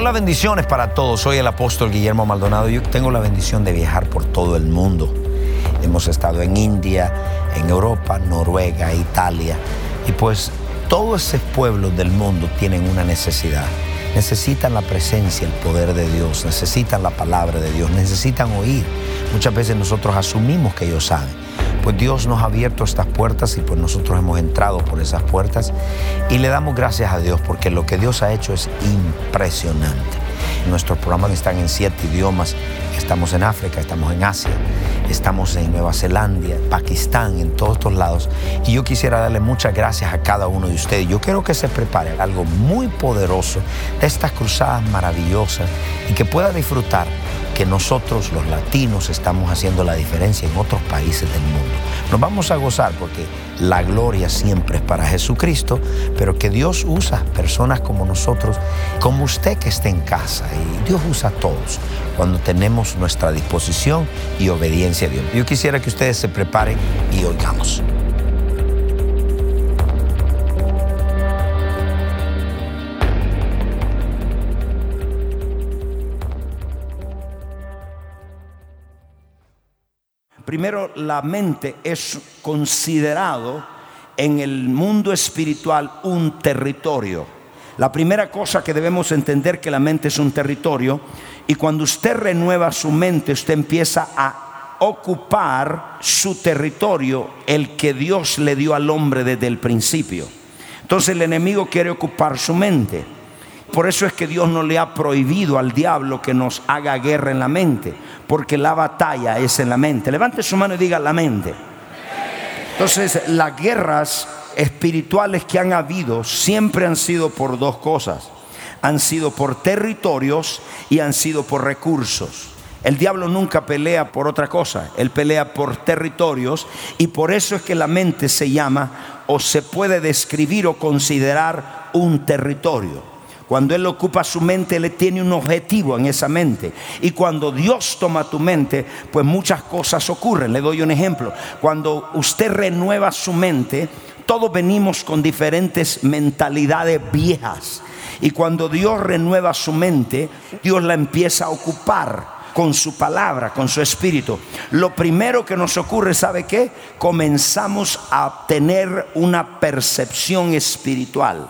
Hola, bendiciones para todos. Soy el apóstol Guillermo Maldonado. Yo tengo la bendición de viajar por todo el mundo. Hemos estado en India, en Europa, Noruega, Italia. Y pues todos esos pueblos del mundo tienen una necesidad. Necesitan la presencia, el poder de Dios, necesitan la palabra de Dios, necesitan oír. Muchas veces nosotros asumimos que ellos saben. Pues Dios nos ha abierto estas puertas y pues nosotros hemos entrado por esas puertas y le damos gracias a Dios porque lo que Dios ha hecho es impresionante. Nuestros programas están en siete idiomas. Estamos en África, estamos en Asia, estamos en Nueva Zelanda, Pakistán, en todos estos lados. Y yo quisiera darle muchas gracias a cada uno de ustedes. Yo quiero que se prepare algo muy poderoso de estas cruzadas maravillosas y que pueda disfrutar que nosotros los latinos estamos haciendo la diferencia en otros países del mundo. Nos vamos a gozar porque la gloria siempre es para Jesucristo, pero que Dios usa personas como nosotros, como usted que esté en casa, y Dios usa a todos cuando tenemos nuestra disposición y obediencia a Dios. Yo quisiera que ustedes se preparen y oigamos. Primero, la mente es considerado en el mundo espiritual un territorio. La primera cosa que debemos entender que la mente es un territorio y cuando usted renueva su mente, usted empieza a ocupar su territorio, el que Dios le dio al hombre desde el principio. Entonces el enemigo quiere ocupar su mente. Por eso es que Dios no le ha prohibido al diablo que nos haga guerra en la mente, porque la batalla es en la mente. Levante su mano y diga la mente. Entonces, las guerras espirituales que han habido siempre han sido por dos cosas. Han sido por territorios y han sido por recursos. El diablo nunca pelea por otra cosa, él pelea por territorios y por eso es que la mente se llama o se puede describir o considerar un territorio. Cuando Él ocupa su mente, Él tiene un objetivo en esa mente. Y cuando Dios toma tu mente, pues muchas cosas ocurren. Le doy un ejemplo. Cuando usted renueva su mente, todos venimos con diferentes mentalidades viejas. Y cuando Dios renueva su mente, Dios la empieza a ocupar con su palabra, con su espíritu. Lo primero que nos ocurre, ¿sabe qué? Comenzamos a tener una percepción espiritual.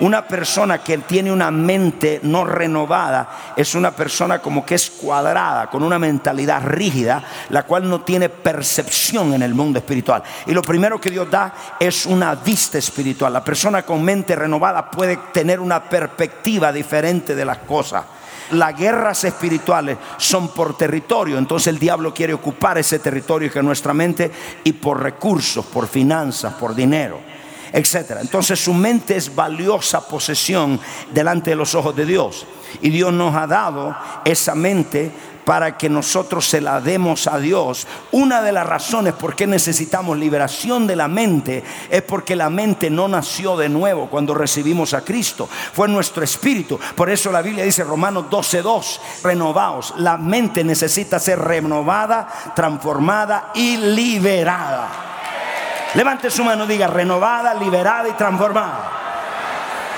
Una persona que tiene una mente no renovada es una persona como que es cuadrada, con una mentalidad rígida, la cual no tiene percepción en el mundo espiritual. Y lo primero que Dios da es una vista espiritual. La persona con mente renovada puede tener una perspectiva diferente de las cosas las guerras espirituales son por territorio, entonces el diablo quiere ocupar ese territorio que es nuestra mente y por recursos, por finanzas, por dinero etcétera. Entonces su mente es valiosa posesión delante de los ojos de Dios. Y Dios nos ha dado esa mente para que nosotros se la demos a Dios. Una de las razones por qué necesitamos liberación de la mente es porque la mente no nació de nuevo cuando recibimos a Cristo, fue nuestro espíritu. Por eso la Biblia dice Romanos 12:2, renovaos. La mente necesita ser renovada, transformada y liberada. Levante su mano, diga renovada, liberada y transformada.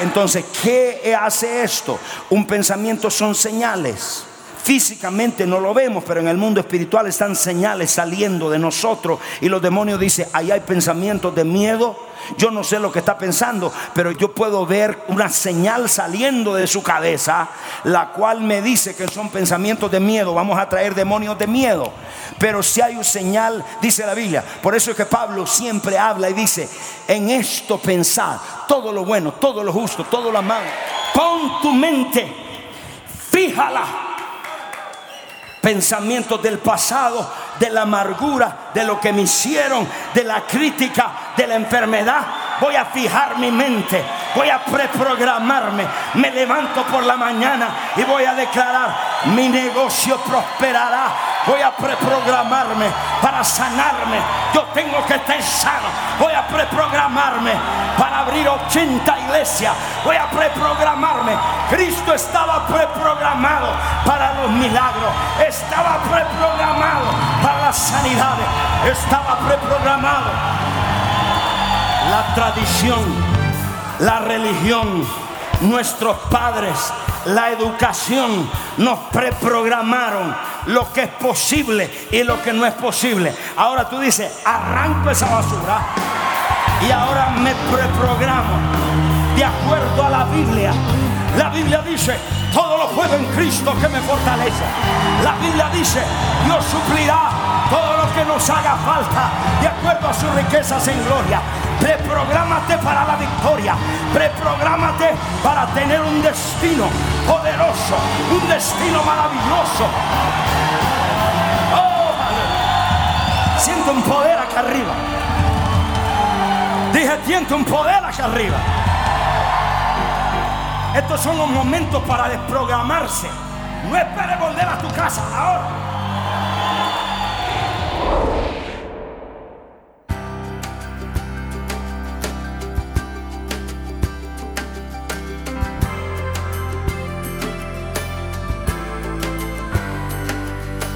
Entonces, ¿qué hace esto? Un pensamiento son señales. Físicamente no lo vemos, pero en el mundo espiritual están señales saliendo de nosotros y los demonios dicen, ahí hay pensamientos de miedo. Yo no sé lo que está pensando, pero yo puedo ver una señal saliendo de su cabeza, la cual me dice que son pensamientos de miedo. Vamos a traer demonios de miedo. Pero si hay una señal, dice la Biblia. Por eso es que Pablo siempre habla y dice, en esto pensar, todo lo bueno, todo lo justo, todo lo malo. Pon tu mente, fíjala pensamientos del pasado, de la amargura, de lo que me hicieron, de la crítica, de la enfermedad. Voy a fijar mi mente, voy a preprogramarme. Me levanto por la mañana y voy a declarar, mi negocio prosperará. Voy a preprogramarme para sanarme. Yo tengo que estar sano. Voy a preprogramarme para abrir 80 iglesias. Voy a preprogramarme. Cristo estaba preprogramado para los milagros. Estaba preprogramado para las sanidades. Estaba preprogramado. La tradición, la religión, nuestros padres, la educación nos preprogramaron lo que es posible y lo que no es posible. Ahora tú dices, arranco esa basura y ahora me preprogramo de acuerdo a la Biblia. La Biblia dice, todo lo puedo en Cristo que me fortalece. La Biblia dice, Dios suplirá todo lo que nos haga falta de acuerdo a sus riquezas en gloria. Preprográmate para la victoria. Preprográmate para tener un destino poderoso, un destino maravilloso. Oh, siento un poder acá arriba. Dije, siento un poder acá arriba. Estos son los momentos para desprogramarse. No esperes volver a tu casa ahora.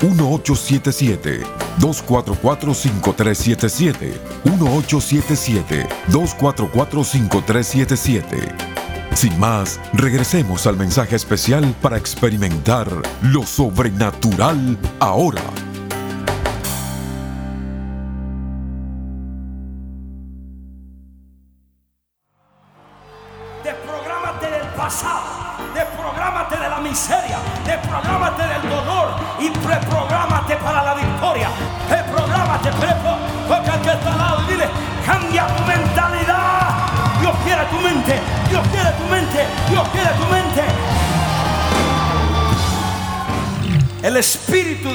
1877-244-5377. 1877-244-5377. Sin más, regresemos al mensaje especial para experimentar lo sobrenatural ahora.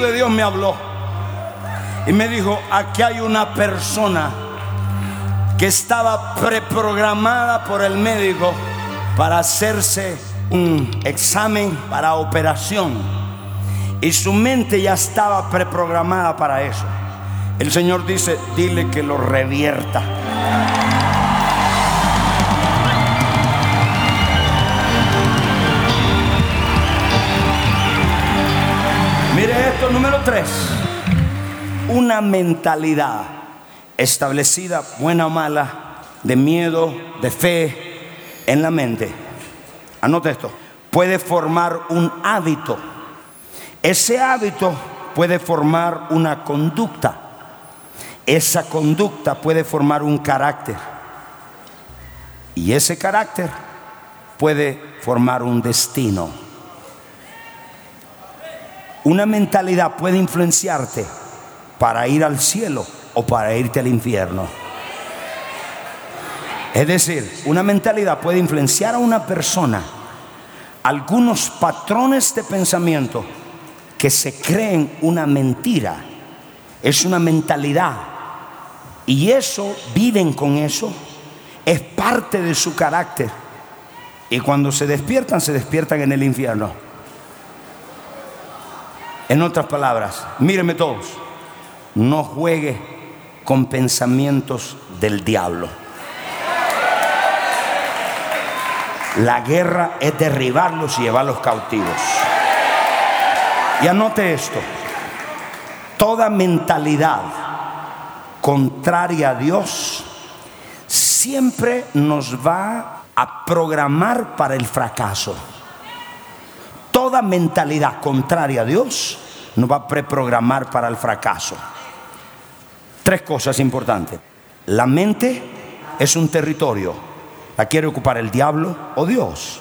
De Dios me habló y me dijo, aquí hay una persona que estaba preprogramada por el médico para hacerse un examen para operación. Y su mente ya estaba preprogramada para eso. El Señor dice, dile que lo revierta. Número tres. Una mentalidad establecida, buena o mala, de miedo, de fe, en la mente. Anote esto. Puede formar un hábito. Ese hábito puede formar una conducta. Esa conducta puede formar un carácter. Y ese carácter puede formar un destino. Una mentalidad puede influenciarte para ir al cielo o para irte al infierno. Es decir, una mentalidad puede influenciar a una persona algunos patrones de pensamiento que se creen una mentira. Es una mentalidad. Y eso, viven con eso, es parte de su carácter. Y cuando se despiertan, se despiertan en el infierno. En otras palabras, míreme todos, no juegue con pensamientos del diablo. La guerra es derribarlos y llevarlos cautivos. Y anote esto, toda mentalidad contraria a Dios siempre nos va a programar para el fracaso. Toda mentalidad contraria a Dios nos va a preprogramar para el fracaso. Tres cosas importantes. La mente es un territorio. ¿La quiere ocupar el diablo o Dios?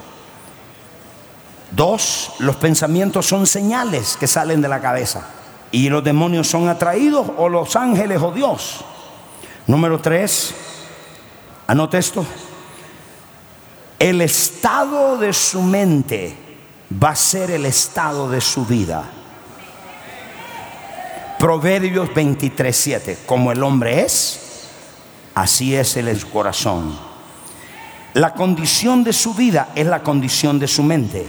Dos, los pensamientos son señales que salen de la cabeza. Y los demonios son atraídos o los ángeles o Dios. Número tres, anote esto. El estado de su mente va a ser el estado de su vida. Proverbios 23:7. Como el hombre es, así es el corazón. La condición de su vida es la condición de su mente.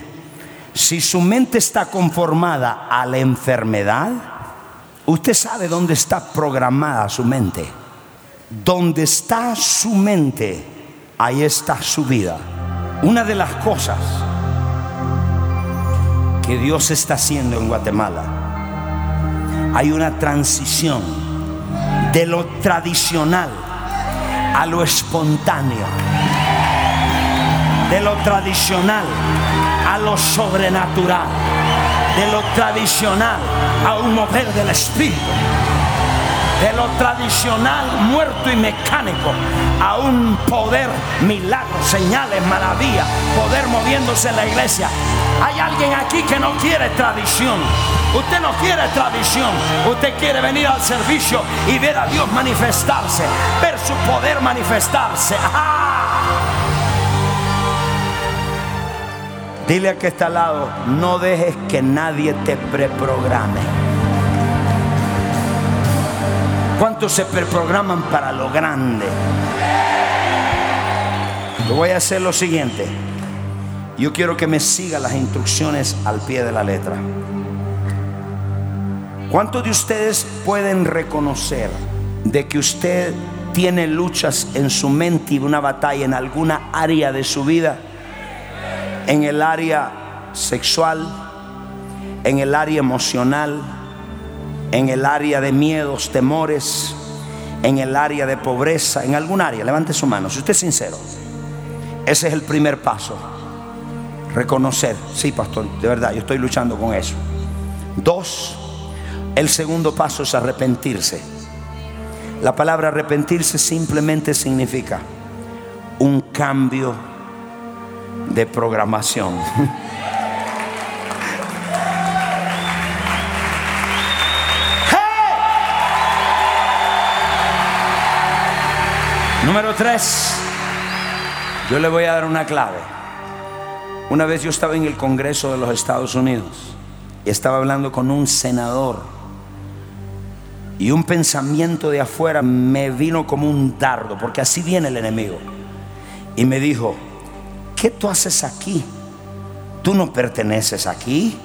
Si su mente está conformada a la enfermedad, usted sabe dónde está programada su mente. Donde está su mente, ahí está su vida. Una de las cosas que Dios está haciendo en Guatemala, hay una transición de lo tradicional a lo espontáneo, de lo tradicional a lo sobrenatural, de lo tradicional a un mover del Espíritu de lo tradicional, muerto y mecánico, a un poder, milagros, señales, maravillas, poder moviéndose en la iglesia. Hay alguien aquí que no quiere tradición. Usted no quiere tradición. Usted quiere venir al servicio y ver a Dios manifestarse, ver su poder manifestarse. Dile a que está al lado, no dejes que nadie te preprograme. ¿Cuántos se preprograman para lo grande? Yo voy a hacer lo siguiente. Yo quiero que me siga las instrucciones al pie de la letra. ¿Cuántos de ustedes pueden reconocer de que usted tiene luchas en su mente y una batalla en alguna área de su vida? En el área sexual, en el área emocional, en el área de miedos, temores, en el área de pobreza, en algún área. Levante su mano, si usted es sincero. Ese es el primer paso. Reconocer, sí, pastor, de verdad, yo estoy luchando con eso. Dos, el segundo paso es arrepentirse. La palabra arrepentirse simplemente significa un cambio de programación. Número tres, yo le voy a dar una clave. Una vez yo estaba en el Congreso de los Estados Unidos y estaba hablando con un senador y un pensamiento de afuera me vino como un dardo, porque así viene el enemigo. Y me dijo, ¿qué tú haces aquí? Tú no perteneces aquí.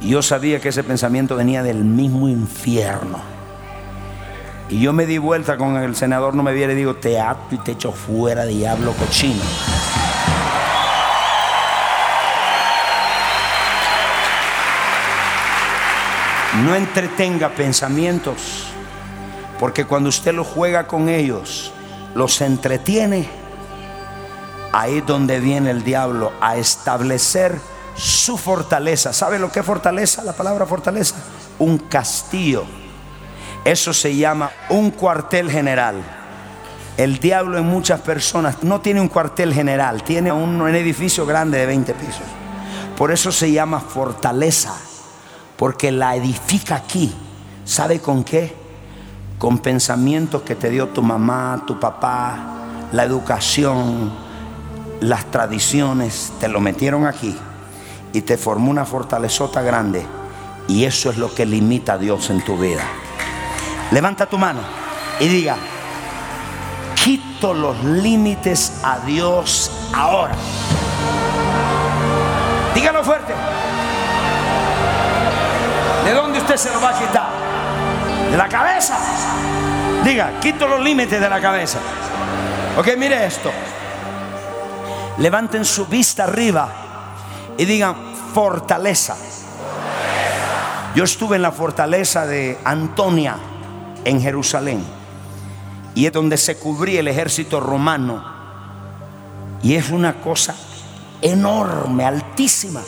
Y yo sabía que ese pensamiento venía del mismo infierno. Y yo me di vuelta con el senador, no me viera y digo, te ato y te echo fuera, diablo cochino. No entretenga pensamientos, porque cuando usted los juega con ellos, los entretiene, ahí es donde viene el diablo a establecer su fortaleza. ¿Sabe lo que es fortaleza? La palabra fortaleza. Un castillo eso se llama un cuartel general. El diablo en muchas personas no tiene un cuartel general, tiene un, edificio grande de 20 pisos. Por eso se llama fortaleza, porque la edifica aquí. ¿Sabe con qué? Con pensamientos que te dio tu mamá, tu papá, la educación, las tradiciones, te lo metieron aquí y te formó una fortalezota grande. Y eso es lo que limita a Dios en tu vida. Levanta tu mano y diga, quito los límites a Dios ahora. Dígalo fuerte. ¿De dónde usted se lo va a quitar? De la cabeza. Diga, quito los límites de la cabeza. Ok, mire esto. Levanten su vista arriba y digan fortaleza. Yo estuve en la fortaleza de Antonia en Jerusalén y es donde se cubría el ejército romano y es una cosa enorme, altísima.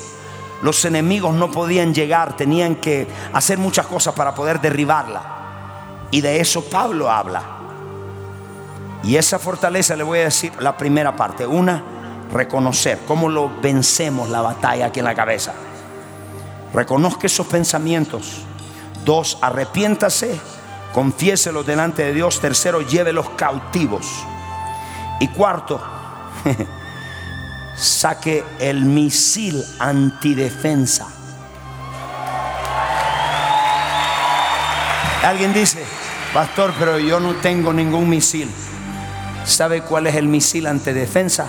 Los enemigos no podían llegar, tenían que hacer muchas cosas para poder derribarla. Y de eso Pablo habla. Y esa fortaleza le voy a decir la primera parte. Una, reconocer cómo lo vencemos la batalla aquí en la cabeza. Reconozca esos pensamientos. Dos, arrepiéntase, confiéselos delante de Dios. Tercero, llévelos cautivos. Y cuarto, saque el misil antidefensa. Alguien dice, pastor, pero yo no tengo ningún misil. ¿Sabe cuál es el misil antidefensa?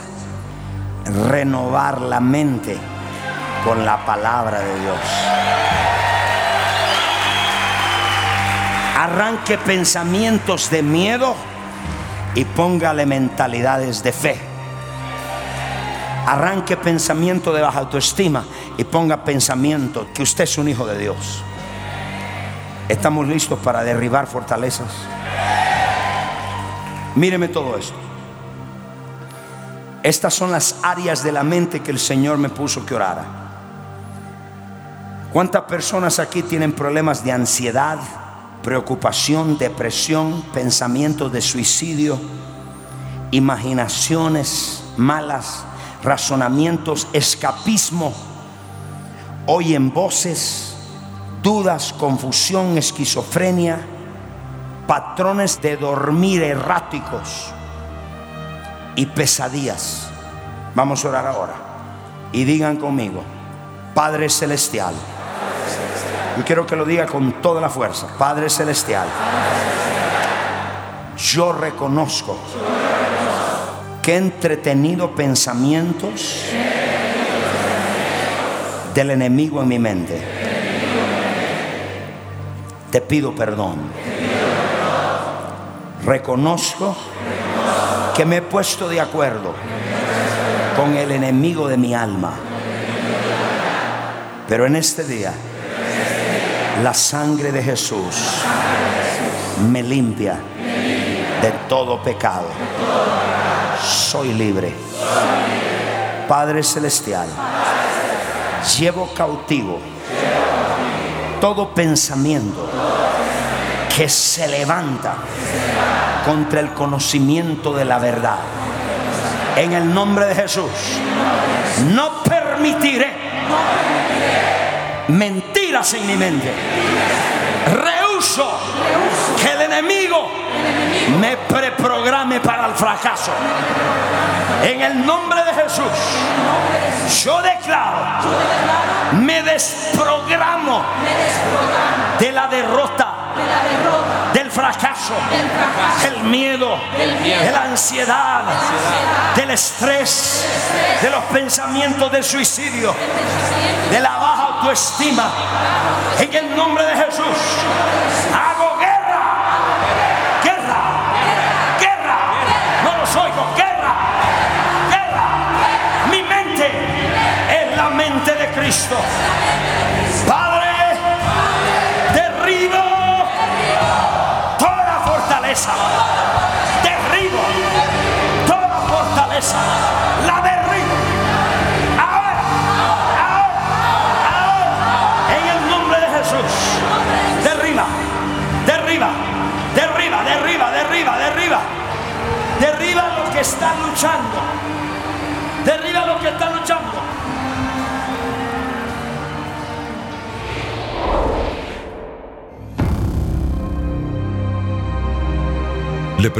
Renovar la mente con la palabra de Dios. Arranque pensamientos de miedo y póngale mentalidades de fe. Arranque pensamiento de baja autoestima y ponga pensamiento que usted es un hijo de Dios. ¿Estamos listos para derribar fortalezas? Míreme todo esto. Estas son las áreas de la mente que el Señor me puso que orara. ¿Cuántas personas aquí tienen problemas de ansiedad, preocupación, depresión, pensamientos de suicidio, imaginaciones malas, razonamientos, escapismo, oyen voces, dudas, confusión, esquizofrenia, patrones de dormir erráticos y pesadillas? Vamos a orar ahora y digan conmigo, Padre Celestial, yo quiero que lo diga con toda la fuerza. Padre Celestial, yo reconozco he entretenido pensamientos del enemigo en mi mente. Te pido perdón. Reconozco que me he puesto de acuerdo con el enemigo de mi alma. Pero en este día, la sangre de Jesús me limpia de todo pecado. Soy libre. Padre Celestial, llevo cautivo todo pensamiento que se levanta contra el conocimiento de la verdad. En el nombre de Jesús, no permitiré mentiras en mi mente. Rehuso que me preprograme para el fracaso. En el nombre de Jesús, yo declaro, me desprogramo de la derrota del fracaso, del miedo, de la ansiedad, del estrés, de los pensamientos de suicidio, de la baja autoestima. En el nombre de Jesús, Cristo.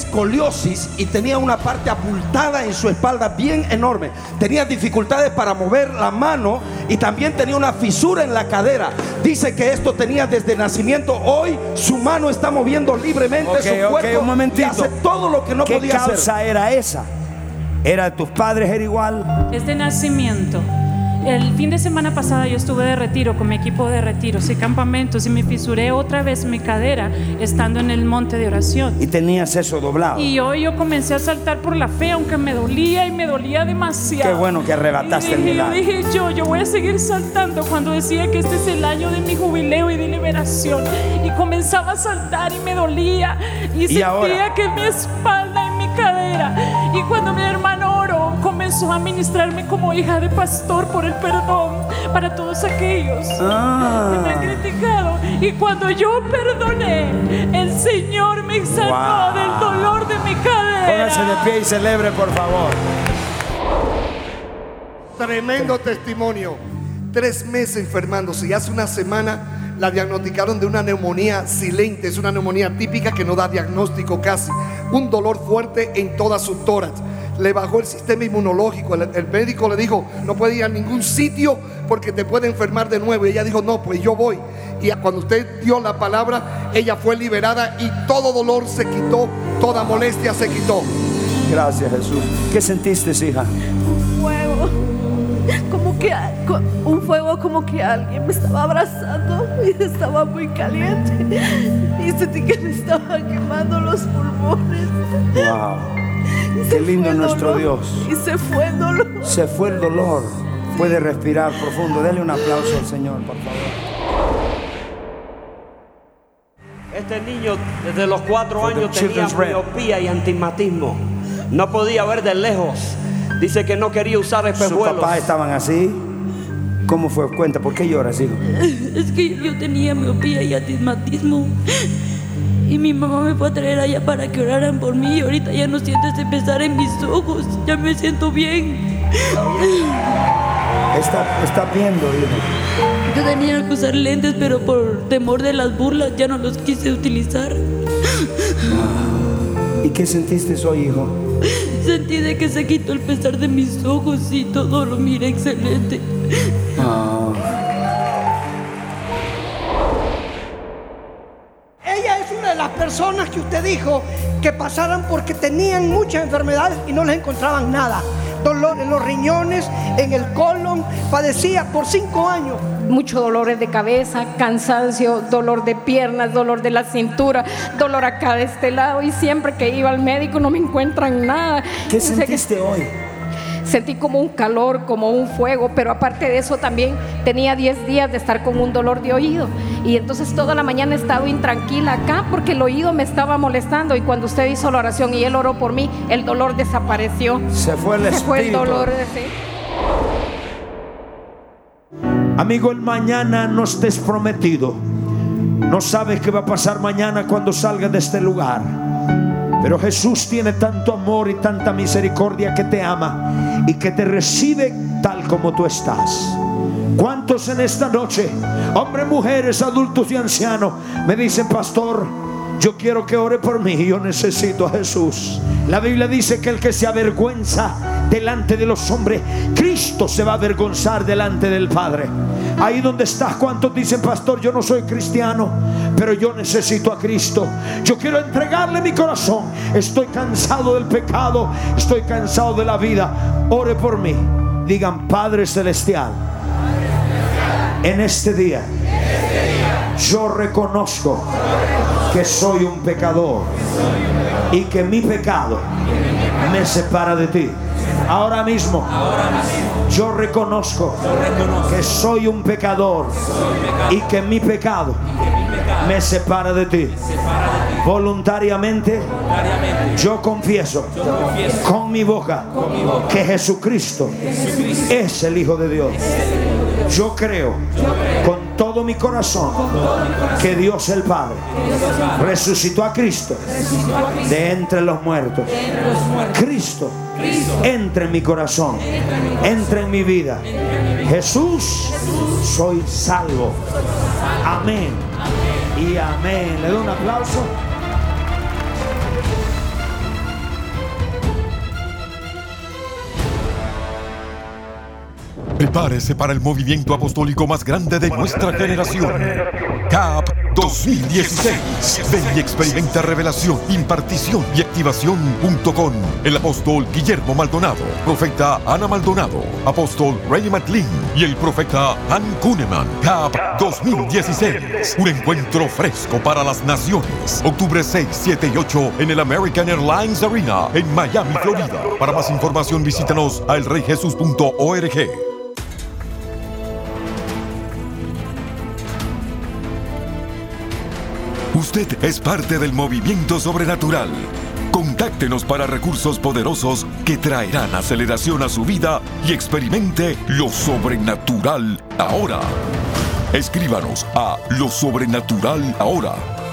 Escoliosis y tenía una parte abultada en su espalda bien enorme. Tenía dificultades para mover la mano y también tenía una fisura en la cadera. Dice que esto tenía desde nacimiento. Hoy su mano está moviendo libremente su cuerpo un y hace todo lo que no podía hacer. ¿Qué causa era esa? ¿Era de tus padres? ¿Era igual? Es de nacimiento. El fin de semana pasada yo estuve de retiro con mi equipo de retiros y campamentos y me fisuré otra vez mi cadera estando en el monte de oración. Y tenías eso doblado. Y hoy yo comencé a saltar por la fe, aunque me dolía y me dolía demasiado. Qué bueno que arrebataste el milagro. Y dije yo, yo voy a seguir saltando cuando decía que este es el año de mi jubileo y de liberación. Y comenzaba a saltar y me dolía y, sentía que mi espalda y mi cadera. Y cuando mi hermano comenzó a ministrarme como hija de pastor por el perdón para todos aquellos que me han ah. criticado. Y cuando yo perdoné, el Señor me sanó del dolor de mi cadera. Póngase de pie y celebre, por favor. Tremendo testimonio. Tres meses enfermándose y hace una semana la diagnosticaron de una neumonía silente. Es una neumonía típica que no da diagnóstico casi. Un dolor fuerte en toda su tórax le bajó el sistema inmunológico. El, médico le dijo, no puede ir a ningún sitio porque te puede enfermar de nuevo. Y ella dijo, no, pues yo voy. Y cuando usted dio la palabra, ella fue liberada y todo dolor se quitó, toda molestia se quitó. Gracias Jesús. ¿Qué sentiste, hija? Un fuego, como que un fuego como que alguien me estaba abrazando y estaba muy caliente y sentí que me estaba quemando los pulmones. Wow. Qué lindo nuestro Dios. Y se fue el dolor. Se fue el dolor. Puede respirar profundo. Dele un aplauso al Señor, por favor. Este niño desde los cuatro años tenía miopía y antimatismo. No podía ver de lejos. Dice que no quería usar espejuelos. ¿Sus papás estaban así? ¿Cómo fue? Cuenta, ¿por qué lloras, hijo? Es que yo tenía miopía y antimatismo. Y mi mamá me fue a traer allá para que oraran por mí. Y ahorita ya no siento ese pesar en mis ojos. Ya me siento bien. Está, está viendo, hijo. Yo tenía que usar lentes, pero por temor de las burlas ya no los quise utilizar. ¿Y qué sentiste hoy, hijo? Sentí de que se quitó el pesar de mis ojos y todo lo miré excelente. Personas que usted dijo que pasaran porque tenían muchas enfermedades y no les encontraban nada. Dolor en los riñones, en el colon, padecía por cinco años. Muchos dolores de cabeza, cansancio, dolor de piernas, dolor de la cintura, dolor acá de este lado y siempre que iba al médico no me encuentran nada. ¿Qué sentiste hoy? sentí como un calor, como un fuego, pero aparte de eso también tenía 10 días de estar con un dolor de oído. Y entonces toda la mañana he estado intranquila acá porque el oído me estaba molestando y cuando usted hizo la oración y él oró por mí, el dolor desapareció. Se fue el Se fue el dolor. de Amigo, el mañana no estés prometido. No sabes qué va a pasar mañana cuando salgas de este lugar. Pero Jesús tiene tanto amor y tanta misericordia que te ama y que te recibe tal como tú estás. ¿Cuántos en esta noche, hombres, mujeres, adultos y ancianos, me dicen, pastor, yo quiero que ore por mí, yo necesito a Jesús. La Biblia dice que el que se avergüenza delante de los hombres, Cristo se va a avergonzar delante del Padre. Ahí donde estás, ¿cuántos dicen, pastor, yo no soy cristiano, pero yo necesito a Cristo? Yo quiero entregarle mi corazón. Estoy cansado del pecado, estoy cansado de la vida. Ore por mí. Digan, Padre Celestial, en este día yo reconozco que soy un pecador y que mi pecado me separa de ti. Ahora mismo, yo reconozco que soy un pecador y que mi pecado me separa de ti. Voluntariamente, yo confieso con mi boca que Jesucristo es el Hijo de Dios. Yo creo con todo mi corazón que Dios el Padre resucitó a Cristo de entre los muertos. Cristo entra en mi corazón, entra en mi vida. Jesús, soy salvo. Amén. Y amén. Le doy un aplauso. Prepárese para el movimiento apostólico más grande de nuestra generación. CAP 2016. Ven y experimenta revelación, impartición y activación junto con el apóstol Guillermo Maldonado, profeta Ana Maldonado, apóstol Ray McLean y el profeta Han Kuneman. CAP 2016. Un encuentro fresco para las naciones. Octubre 6, 7 y 8 en el American Airlines Arena en Miami, Florida. Para más información visítanos a elreyjesus.org. Usted es parte del movimiento sobrenatural. Contáctenos para recursos poderosos que traerán aceleración a su vida y experimente lo sobrenatural ahora. Escríbanos a Lo Sobrenatural Ahora,